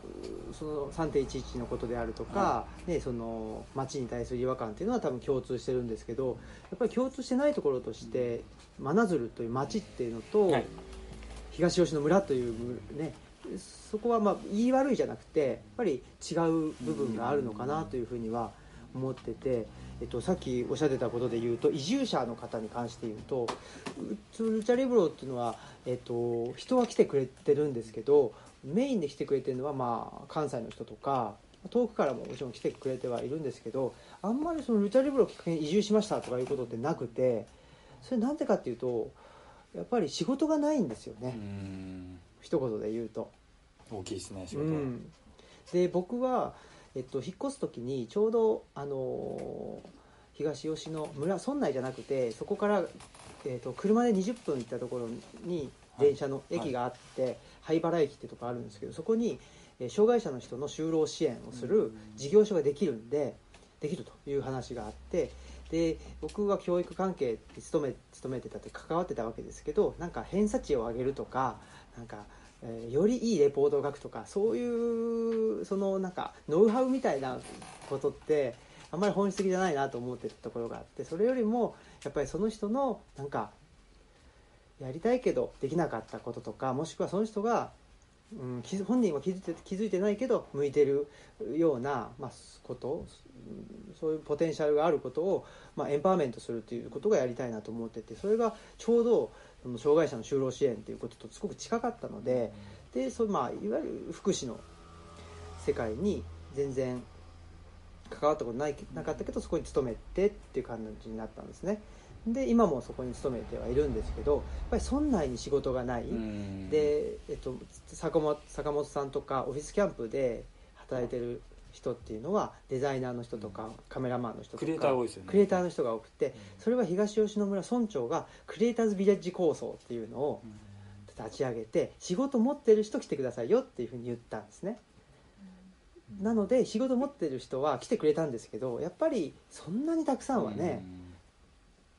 その3.11のことであるとか、ね、その街に対する違和感っていうのは多分共通してるんですけどやっぱり共通してないところとして真鶴という街っていうのと、はい。東吉野村というねそこはまあ言い悪いじゃなくてやっぱり違う部分があるのかなというふうには思ってて、えっと、さっきおっしゃってたことで言うと移住者の方に関して言うとうルチャリブロっていうのは、えっと、人は来てくれてるんですけどメインで来てくれてるのは、まあ、関西の人とか遠くからももちろん来てくれてはいるんですけどあんまりそのルチャリブロをきっかけに移住しましたとかいうことってなくてそれなんでかっていうとやっぱり仕事がないんですよね、うん。一言で言うと。大きいですね仕事は、うん、で僕は、えっと、引っ越す時にちょうど、あのー東吉野村村内じゃなくてそこから、えっと、車で20分行ったところに電車の駅があって、灰原駅ってところあるんですけどそこに、えー障害者の人の就労支援をする事業所ができるんでできるという話があってで僕は教育関係に勤め勤めてたって関わってたわけですけどなんか偏差値を上げるとかなんか、えーよりいいレポートを書くとかそういうそのなんかノウハウみたいなことってあんまり本質的じゃないなと思ってたところがあってそれよりもやっぱりその人のなんかやりたいけどできなかったこととかもしくはその人が、うん、本人は気づいて気づいてないけど向いてるような、まあ、ことそういうポテンシャルがあることを、まあ、エンパワーメントするということがやりたいなと思っててそれがちょうどその障害者の就労支援ということとすごく近かったのででそう、まあ、いわゆる福祉の世界に全然関わったことないなかったけどそこに勤めてっていう感じになったんですね。で今もそこに勤めてはいるんですけどやっぱり村内に仕事がない、うん。で、えっと、坂本坂本さんとかオフィスキャンプで働いてる人っていうのはデザイナーの人とかカメラマンの人とかクリエイター多いですよね。クリエイターの人が多くてそれは東吉野村村長がクリエイターズビレッジ構想っていうのを立ち上げて仕事持ってる人来てくださいよっていうふうに言ったんですね。なので仕事持ってる人は来てくれたんですけどやっぱりそんなにたくさんはね、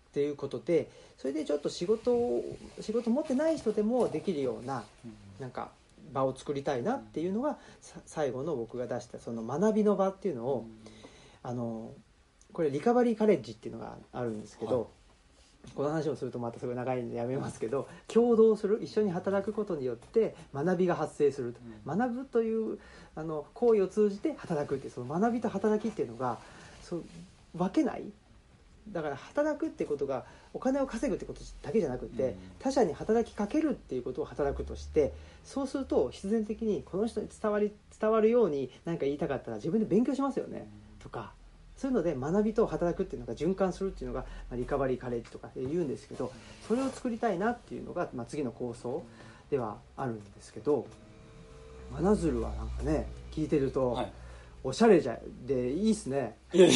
っていうことでそれでちょっと仕事を仕事持ってない人でもできるようなうん。なんか場を作りたいなっていうのがさ最後の僕が出したその学びの場っていうのを、あのこれリカバリーカレッジっていうのがあるんですけど、はい。この話をするとまたすごい長いんでやめますけど共同する一緒に働くことによって学びが発生すると、学ぶというあの行為を通じて働くっていうその学びと働きっていうのがそう分けないだから働くってことがお金を稼ぐってことだけじゃなくて、うん。他者に働きかけるっていうことを働くとしてそうすると必然的にこの人に伝わり伝わるように何か言いたかったら自分で勉強しますよね、とかそういうので学びと働くっていうのが循環するっていうのが、まあ、リカバリーカレッジとかで言うんですけどそれを作りたいなっていうのが、まあ、次の構想ではあるんですけど真鶴はなんかね聞いてると、はいおしゃれじゃでいいっすね。いやい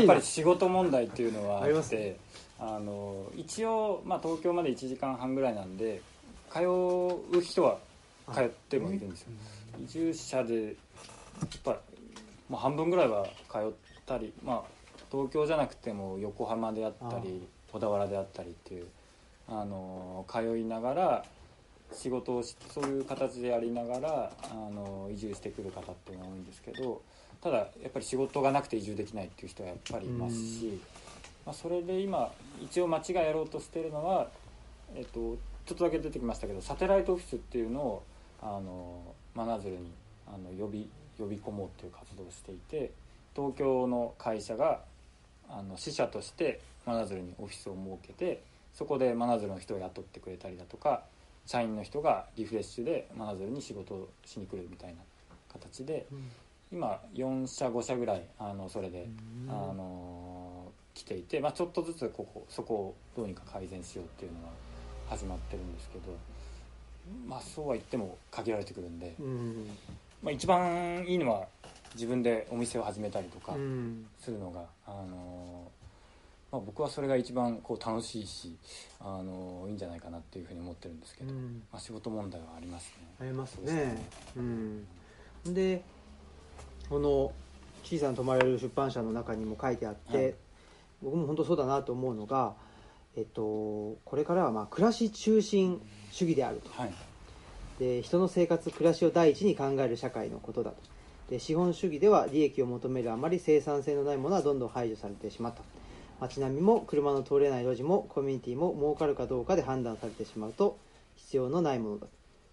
やっぱり仕事問題っていうのはあありますってあの一応、まあ、東京まで1時間半ぐらいなんで通う人は通ってもいるんですよ。移住者でやっぱもう半分ぐらいは通ったり、まあ、東京じゃなくても横浜であったり小田原であったりっていうあの通いながら仕事をしそういう形でやりながらあの移住してくる方っていうのが多いんですけどただやっぱり仕事がなくて移住できないっていう人はやっぱりいますし、まあ、それで今一応町がやろうとしてるのは、えっと、ちょっとだけ出てきましたけどサテライトオフィスっていうのをあの真鶴にあの呼び呼び込もうっていう活動をしていて東京の会社があの支社として真鶴にオフィスを設けてそこで真鶴の人を雇ってくれたりだとか社員の人がリフレッシュで真鶴に仕事をしに来るみたいな形で今4社5社ぐらいあのそれで、あの来ていて、まあ、ちょっとずつここそこをどうにか改善しようっていうのが始まってるんですけど、まあ、そうは言っても限られてくるんで、うん。まあ、一番いいのは自分でお店を始めたりとかうん。するのが、あのまあ、僕はそれが一番こう楽しいしあのいいんじゃないかなっていうふうに思ってるんですけど、うん。まあ、仕事問題はありますね。ありますそうですね。うん。でこの「小さな泊まれる出版社」の中にも書いてあって、はい。僕も本当そうだなと思うのが、えっと、これからはまあ暮らし中心主義であると。はい。で人の生活暮らしを第一に考える社会のことだと。で資本主義では利益を求めるあまり生産性のないものはどんどん排除されてしまった街並みも車の通れない路地もコミュニティも儲かるかどうかで判断されてしまうと必要のないものだ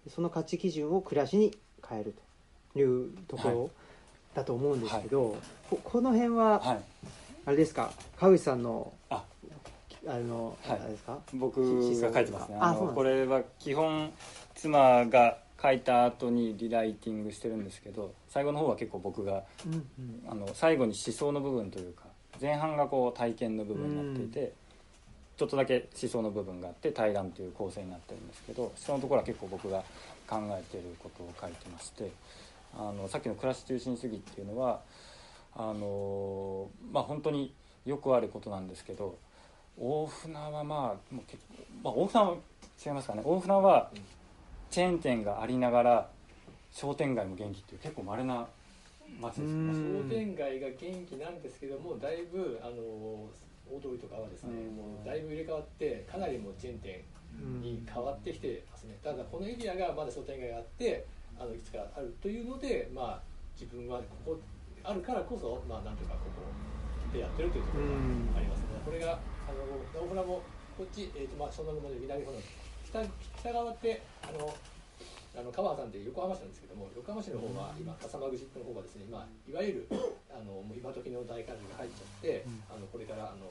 その価値基準を暮らしに変えるというところだと思うんですけど、ここの辺ははい。あれですか？川口さんのあ。あの、はい。あれですか？僕が書いてますね。あのこれは基本妻が書いた後にリライティングしてるんですけど最後の方は結構僕がうんうん。あの最後に思想の部分というか前半がこう体験の部分になっていて、ちょっとだけ思想の部分があって対談という構成になってるんですけどそのところは結構僕が考えていることを書いてましてあのさっきの暮らし中心主義っていうのはあのまあ本当によくあることなんですけど大船はまあもう結構、まあ、大船は違いますかね。大船はチェーン店がありながら商店街も元気っていう結構稀な街ですよね。うん。商店街が元気なんですけどもだいぶあの大通りとかはですね、うん。もうだいぶ入れ替わってかなりもうチェーン店うんに変わってきてますね。ただこのエリアがまだ商店街があってあのいくつかあるというのでまあ自分はここあるからこそまあなんとかここでやってるというところがありますね、これがあの大船もこっち、えーとまあ、そのままで南方の北北側ってあのあの川さんって横浜市なんですけども横浜市の方は今笠間口の方がですね今いわゆるあのもう今時の大感じが入っちゃって、うん。あのこれからあの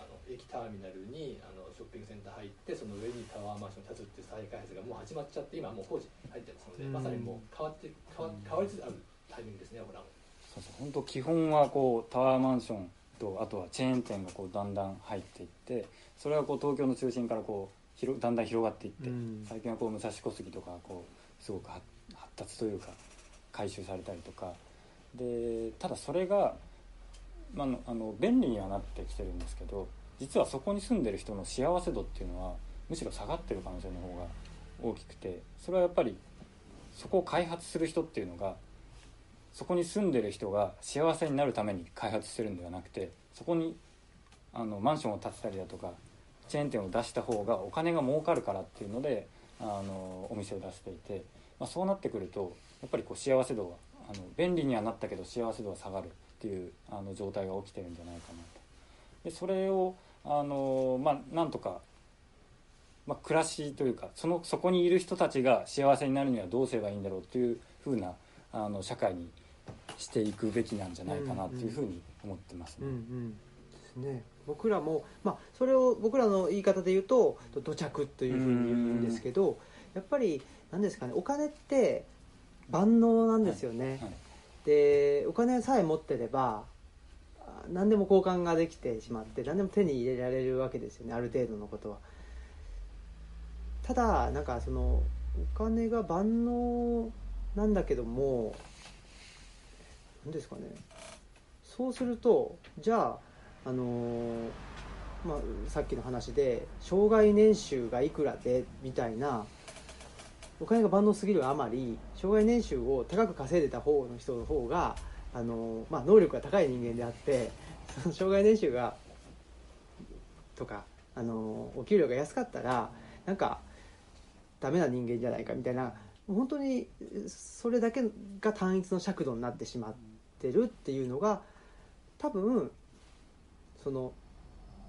あの駅ターミナルにあのショッピングセンター入ってその上にタワーマンション建つっていう再開発がもう始まっちゃって今もう工事入ってますので、うん。まさにもう変わって変わ変わりつつあるタイミングですねほらそうそう。本当基本はこうタワーマンションとあとはチェーン店がこうだんだん入っていってそれはこう東京の中心からこう広だんだん広がっていって、うん。最近はこう武蔵小杉とかこうすごく発発達というか回収されたりとか。でただそれが、まああの、あの便利にはなってきてるんですけど実はそこに住んでる人の幸せ度っていうのはむしろ下がってる可能性の方が大きくてそれはやっぱりそこを開発する人っていうのがそこに住んでる人が幸せになるために開発してるんではなくてそこにあのマンションを建てたりだとかチェーン店を出した方がお金が儲かるからっていうのであのお店を出していて、まあ、そうなってくるとやっぱりこう幸せ度はあの便利にはなったけど幸せ度は下がるっていうあの状態が起きてるんじゃないかなと。でそれをあの、まあ、なんとか、まあ、暮らしというかそのそこにいる人たちが幸せになるにはどうすればいいんだろうっていうふうなあの社会にしていくべきなんじゃないかなっていうふうに思ってますね。うんうんですね僕らも、まあ、それを僕らの言い方で言うと土着というふうに言うんですけどやっぱり何ですかねお金って万能なんですよね、はいでお金さえ持ってればあ何でも交換ができてしまって何でも手に入れられるわけですよねある程度のことは。ただなんかそのお金が万能なんだけども何ですかねそうするとじゃああのーまあ、さっきの話で障害年収がいくらでみたいなお金が万能すぎるあまり障害年収を高く稼いでた方の人の方があの、まあ、能力が高い人間であってその障害年収がとかあのお給料が安かったらなんかダメな人間じゃないかみたいな本当にそれだけが単一の尺度になってしまってるっていうのが多分その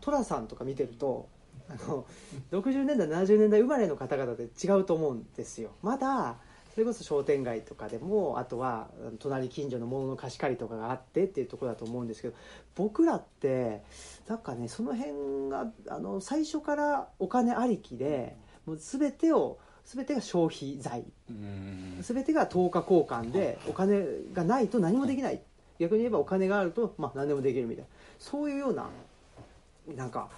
寅さんとか見てるとあの60年代70年代生まれの方々で違うと思うんですよ。まだそれこそ商店街とかでもあとは隣近所のものの貸し借りとかがあってっていうところだと思うんですけど僕らってなんかねその辺があの最初からお金ありきでもう全てを全てが消費財。うん。全てが等価交換でお金がないと何もできない。逆に言えばお金があると、まあ、何でもできるみたいなそういうようななんか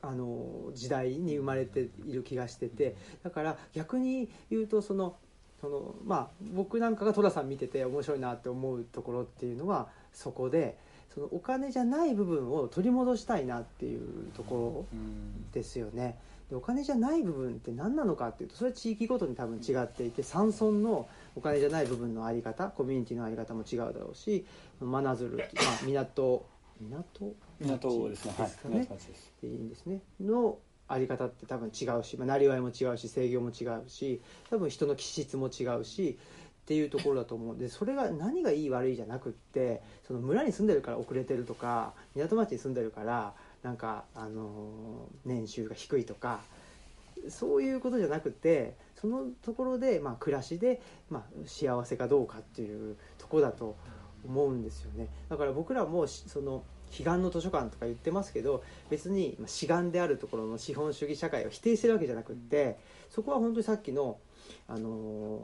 あの時代に生まれている気がしててだから逆に言うとそのそのまあ僕なんかが寅さん見てて面白いなって思うところっていうのはそこでそのお金じゃない部分を取り戻したいなっていうところうん。ですよね。でお金じゃない部分って何なのかっていうとそれは地域ごとに多分違っていて山村のお金じゃない部分のあり方コミュニティのあり方も違うだろうし真鶴、まあ、港港港ですね。はいですかね。港町でいいんですね。のあり方って多分違うし、まあ、なりわいも違うし制御も違うし多分人の気質も違うしっていうところだと思うんでそれが何がいい悪いじゃなくってその村に住んでるから遅れてるとか港町に住んでるからなんか、あのー年収が低いとかそういうことじゃなくてそのところで、まあ、暮らしで、まあ、幸せかどうかっていうところだと思うんですよね。だから僕らもしその彼岸の図書館とか言ってますけど別にまあ志願であるところの資本主義社会を否定してるわけじゃなくってそこは本当にさっきの、あの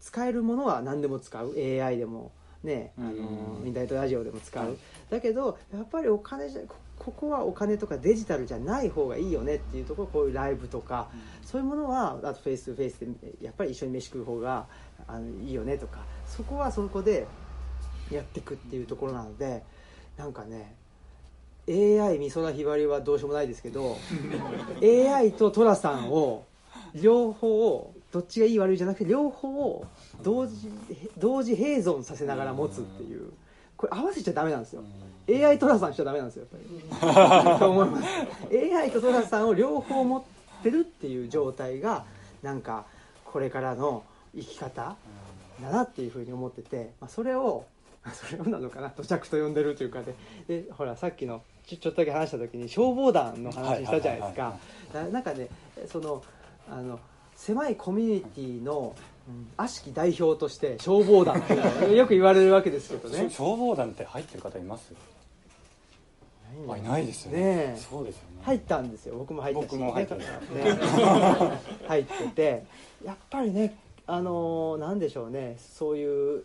使えるものは何でも使う。AI でもね、あのーうん。インターネットラジオでも使う、はい。だけどやっぱりお金じゃこここはお金とかデジタルじゃない方がいいよねっていうところこういうライブとか、そういうものはあとフェイス2フェイスでやっぱり一緒に飯食う方があのいいよねとかそこはそこでやっていくっていうところなのでなんかね AI 美空ひばりはどうしようもないですけど AI と寅さんを両方をどっちがいい悪いじゃなくて両方を同時同時並存させながら持つっていうこれ合わせちゃダメなんですよ。AI トラさんしちゃダメなんですよやっぱり。と思います。AI とトラさんを両方持ってるっていう状態がなんかこれからの生き方だなっていうふうに思ってて、まあ、それを それをなのかな土着と呼んでるというかででほらさっきのちょちょっとだけ話した時に消防団の話したじゃないですか。ななんかねそのあの狭いコミュニティのうん。悪しき代表として消防団よく言われるわけですけどね。し消防団って入ってる方います？あいないですよね。ねえ。そうですよね。入ったんですよ。僕も入ったし。僕も入ってるね入ってて。やっぱりねあのーなんでしょうね。そういう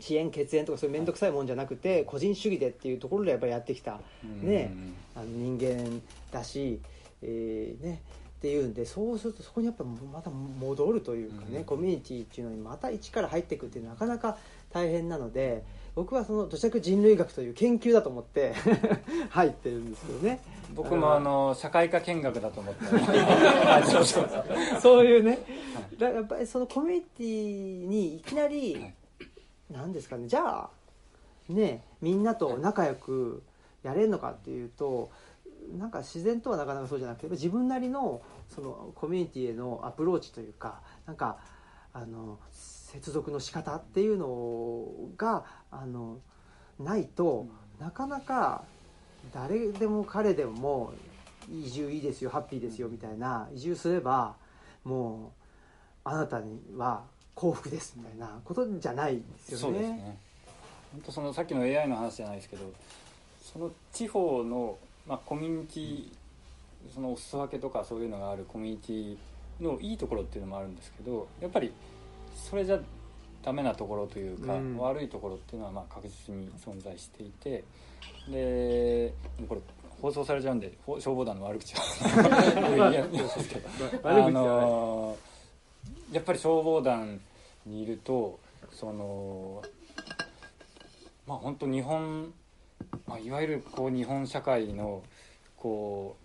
遅延血縁とかそういう面倒くさいもんじゃなくて個人主義でっていうところでやっぱりやってきた。ね。あの人間だし、えーね。っていうんでそうするとそこにやっぱまた戻るというかね、うん。コミュニティっていうのにまた一から入っていくっていうのはなかなか大変なので僕はその土着人類学という研究だと思って 入ってるんですけどね。僕もあの社会科見学だと思って。はいそういうね。やっぱりそのコミュニティにいきなり、はいなんですかね。じゃあねみんなと仲良くやれるのかっていうとなんか自然とはなかなかそうじゃなくて自分なりのそのコミュニティへのアプローチというかなんかあの接続の仕方っていうのがあのないと、なかなか誰でも彼でも移住いいですよハッピーですよみたいな移住すればもうあなたには幸福ですみたいなことじゃないですよね。そうですね。本当そのさっきの AI の話じゃないですけどその地方の、まあ、コミュニティそのお裾分けとかそういうのがあるコミュニティのいいところっていうのもあるんですけどやっぱりそれじゃダメなところというか、うん。悪いところっていうのはまあ確実に存在していてでこれ放送されちゃうんでほ消防団の悪口は 言えないですけどあのーやっぱり消防団にいるとそのまあ本当日本、まあ、いわゆるこう日本社会のこ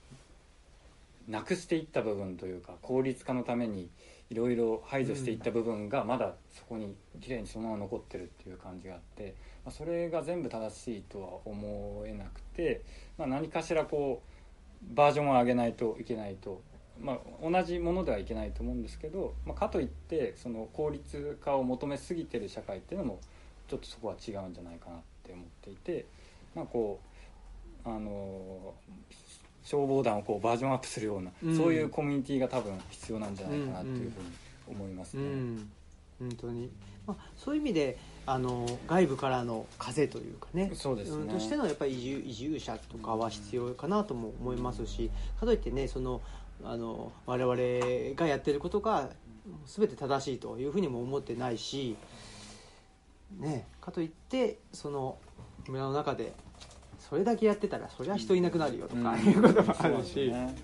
うなくしていった部分というか効率化のためにいろいろ排除していった部分がまだそこにきれいにそのまま残ってるっていう感じがあって、まあ、それが全部正しいとは思えなくて、まあ、何かしらこうバージョンを上げないといけないと、まあ、同じものではいけないと思うんですけど、まあ、かといってその効率化を求めすぎてる社会っていうのもちょっとそこは違うんじゃないかなって思っていてまあこうあの消防団をこうバージョンアップするような、うん。そういうコミュニティが多分必要なんじゃないかなっていうふうに思いますね。うん。本当に、まあ、そういう意味であの外部からの風というかね。そうですね。ん。としてのやっぱり移住移住者とかは必要かなとも思いますしかといってねそのあの我々がやってることが全て正しいというふうにも思ってないし、ね、かといってその村の中でそれだけやってたらそりゃ人いなくなるよとかいうこともあるし。そうですね。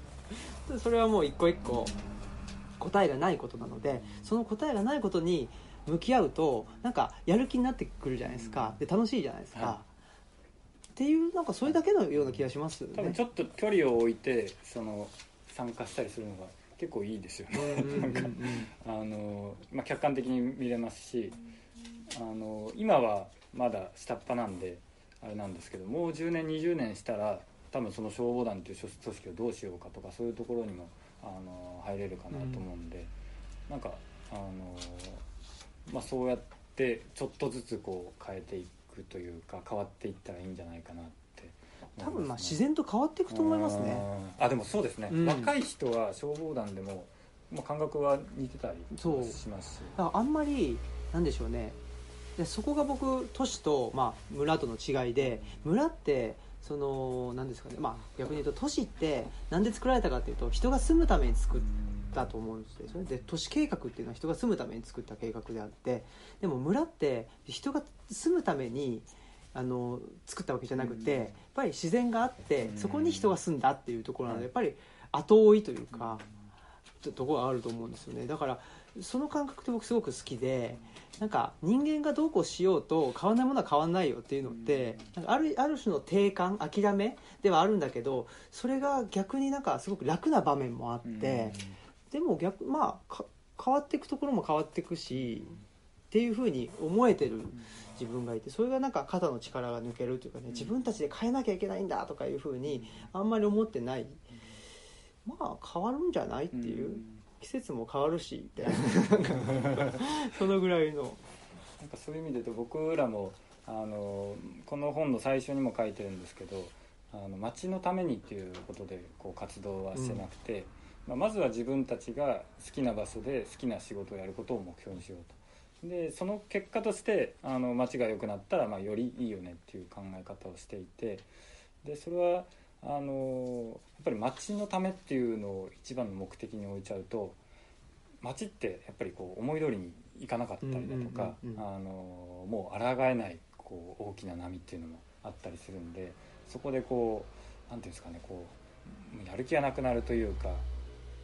それはもう一個一個答えがないことなのでその答えがないことに向き合うとなんかやる気になってくるじゃないですか。で楽しいじじゃないですか、はっていうなんかそれだけのような気がしますよね。多分ちょっと距離を置いてその参加したりするのが結構いいですよね。うんうんうんうん。あの、まあ、客観的に見れますしあの今はまだ下っ端なんであれなんですけどもう10年20年したら多分その消防団という組織をどうしようかとかそういうところにもあの入れるかなと思うんで、なんかあの、まあ、そうやってちょっとずつこう変えていくというか変わっていったらいいんじゃないかなって多分まあ自然と変わっていくと思いますね。あでもそうですね、うん。若い人は消防団でも、まあ、感覚は似てたりそう。しますし。あんまりなんでしょうね。でそこが僕都市と、まあ、村との違いで村ってそのなんですかね、まあ、逆に言うと都市ってなんで作られたかっていうと人が住むために作ったと思うんですよ。ねで都市計画っていうのは人が住むために作った計画であってでも村って人が住むためにあの作ったわけじゃなくて、うん。やっぱり自然があってうん。そこに人が住んだっていうところなので、はいやっぱり後追いというか、とところがあると思うんですよね。だからその感覚って僕すごく好きでなんか人間がどうこうしようと変わらないものは変わらないよっていうのってなんかあるある種の定感諦めではあるんだけどそれが逆になんかすごく楽な場面もあって、でも逆まあか変わっていくところも変わっていくしっていうふうに思えてる自分がいてそれがなんか肩の力が抜けるというかね自分たちで変えなきゃいけないんだとかいうふうにあんまり思ってない。まあ変わるんじゃないっていう。季節も変わるしみたいな。そのぐらいの。なんかそういう意味で言うと僕らもあのこの本の最初にも書いてるんですけどあの町のためにっていうことでこう活動はしてなくて、まあ、まずは自分たちが好きな場所で好きな仕事をやることを目標にしようとでその結果としてあの町が良くなったら、まあ、よりいいよねっていう考え方をしていてでそれはあのやっぱり町のためっていうのを一番の目的に置いちゃうと町ってやっぱりこう思い通りにいかなかったりだとかもう抗えないこう大きな波っていうのもあったりするんでそこでこうなんていうんですかねこうやる気がなくなるというか、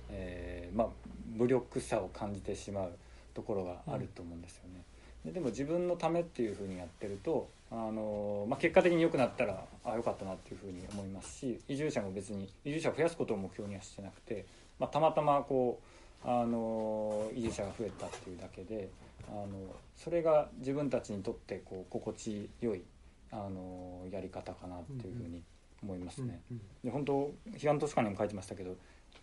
えーまあ、無力さを感じてしまうところがあると思うんですよね。ででも自分のためっていうふうにやってるとあの、まあ、結果的に良くなったらあ良かったなっていうふうに思いますし移住者も別に移住者を増やすことを目標にはしてなくて、まあ、たまたまこうあの移住者が増えたっていうだけであのそれが自分たちにとってこう心地よいあのやり方かなっていうふうに思いますね。で本当彼岸図書館にも書いてましたけど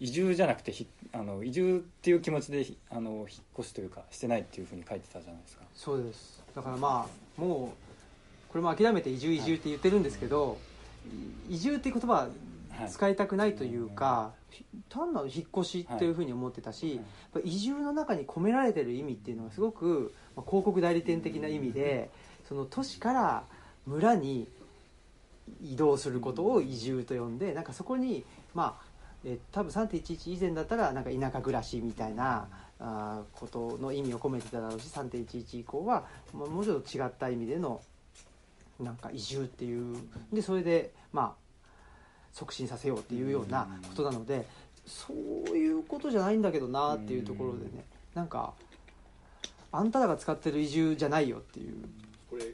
移住じゃなくてひあの移住っていう気持ちでひあの引っ越しというかしてないっていうふうに書いてたじゃないですか。そうです。だからまあもうこれも諦めて移住移住って言ってるんですけど、移住っていう言葉ははい。使いたくないというか、単なる引っ越しっていうふうに思ってたし、はい。移住の中に込められてる意味っていうのはすごく、まあ、広告代理店的な意味でその都市から村に移動することを移住と呼んでなんかそこにまあえ多分3.11以前だったらなんか田舎暮らしみたいなあーことの意味を込めてただろうし3.11以降はもうもうちょっと違った意味でのなんか移住っていうでそれでまあ促進させようっていうようなことなのでそういうことじゃないんだけどなっていうところでねなんかあんたらが使ってる移住じゃないよっていう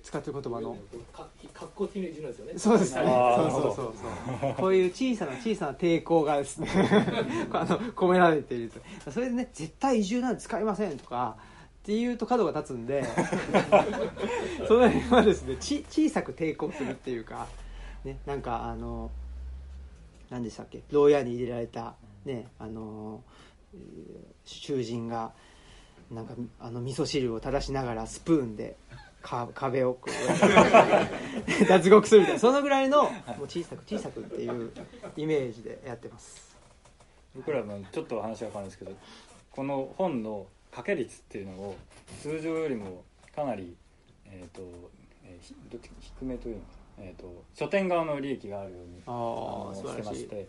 使ってる言葉の。か格好的な移住なんですよね。そうですね。そうそうそうそう。こういう小さな小さな抵抗がですね あの込められていると。それでね絶対移住なんて使いませんとかっていうと角が立つんで その辺はですねち小さく抵抗するっていうかねなんかあの何でしたっけ？牢屋に入れられたねあのえー囚人がなんかあの味噌汁を垂らしながらスプーンでか壁をこう。脱獄するみたいな。そのぐらいのもう小さく小さくっていうイメージでやってます。僕らもちょっと話が変わるんですけどこの本の掛け率っていうのを通常よりもかなり、えーとえーひどっち低めというのかな、えー、と書店側の利益があるようにしてまして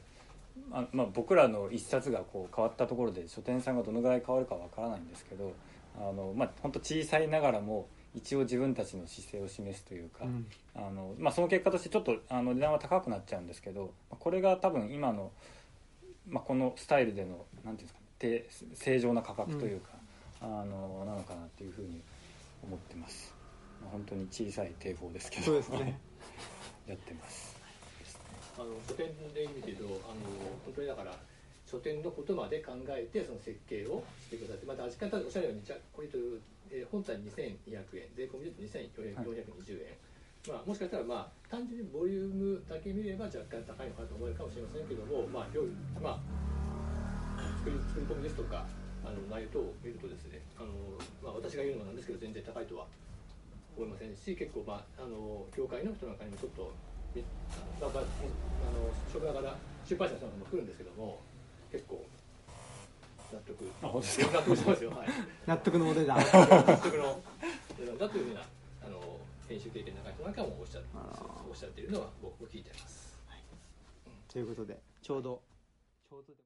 あまあ、僕らの一冊がこう変わったところで書店さんがどのぐらい変わるかわからないんですけどあの、まあ、本当小さいながらも一応自分たちの姿勢を示すというか、うん。あのまあ、その結果としてちょっとあの値段は高くなっちゃうんですけどこれが多分今の、まあ、このスタイルでのなんていうんですか、ねて、正常な価格というか、あのなのかなっていうふうに思ってます、まあ、本当に小さい抵抗ですけどそうですね。やってます。あの書店で見てるとあの本当にだから書店のことまで考えてその設計をしてくださってまた味方おっしゃるようにじゃあこれと、えー本体2200円。税込みで2420円、まあ、もしかしたらまあ単純にボリュームだけ見れば若干高いのかと思えるかもしれませんけどもまあ料理まあ作り作り込みですとかあの内容等を見るとですね。あの、まあ、私が言うのもなんですけど全然高いとは思いませんし結構まああの業界の人なんかにもちょっとみまあまああの職場から出版社の人なんかも来るんですけども結構納得。あ本当ですか？納得してますよ。はい。納得のお値段納得のだというふうなあの編集経験の中い人なんかもおっしゃおっしゃっているのは僕も聞いてます。ということでちょうどちょうどで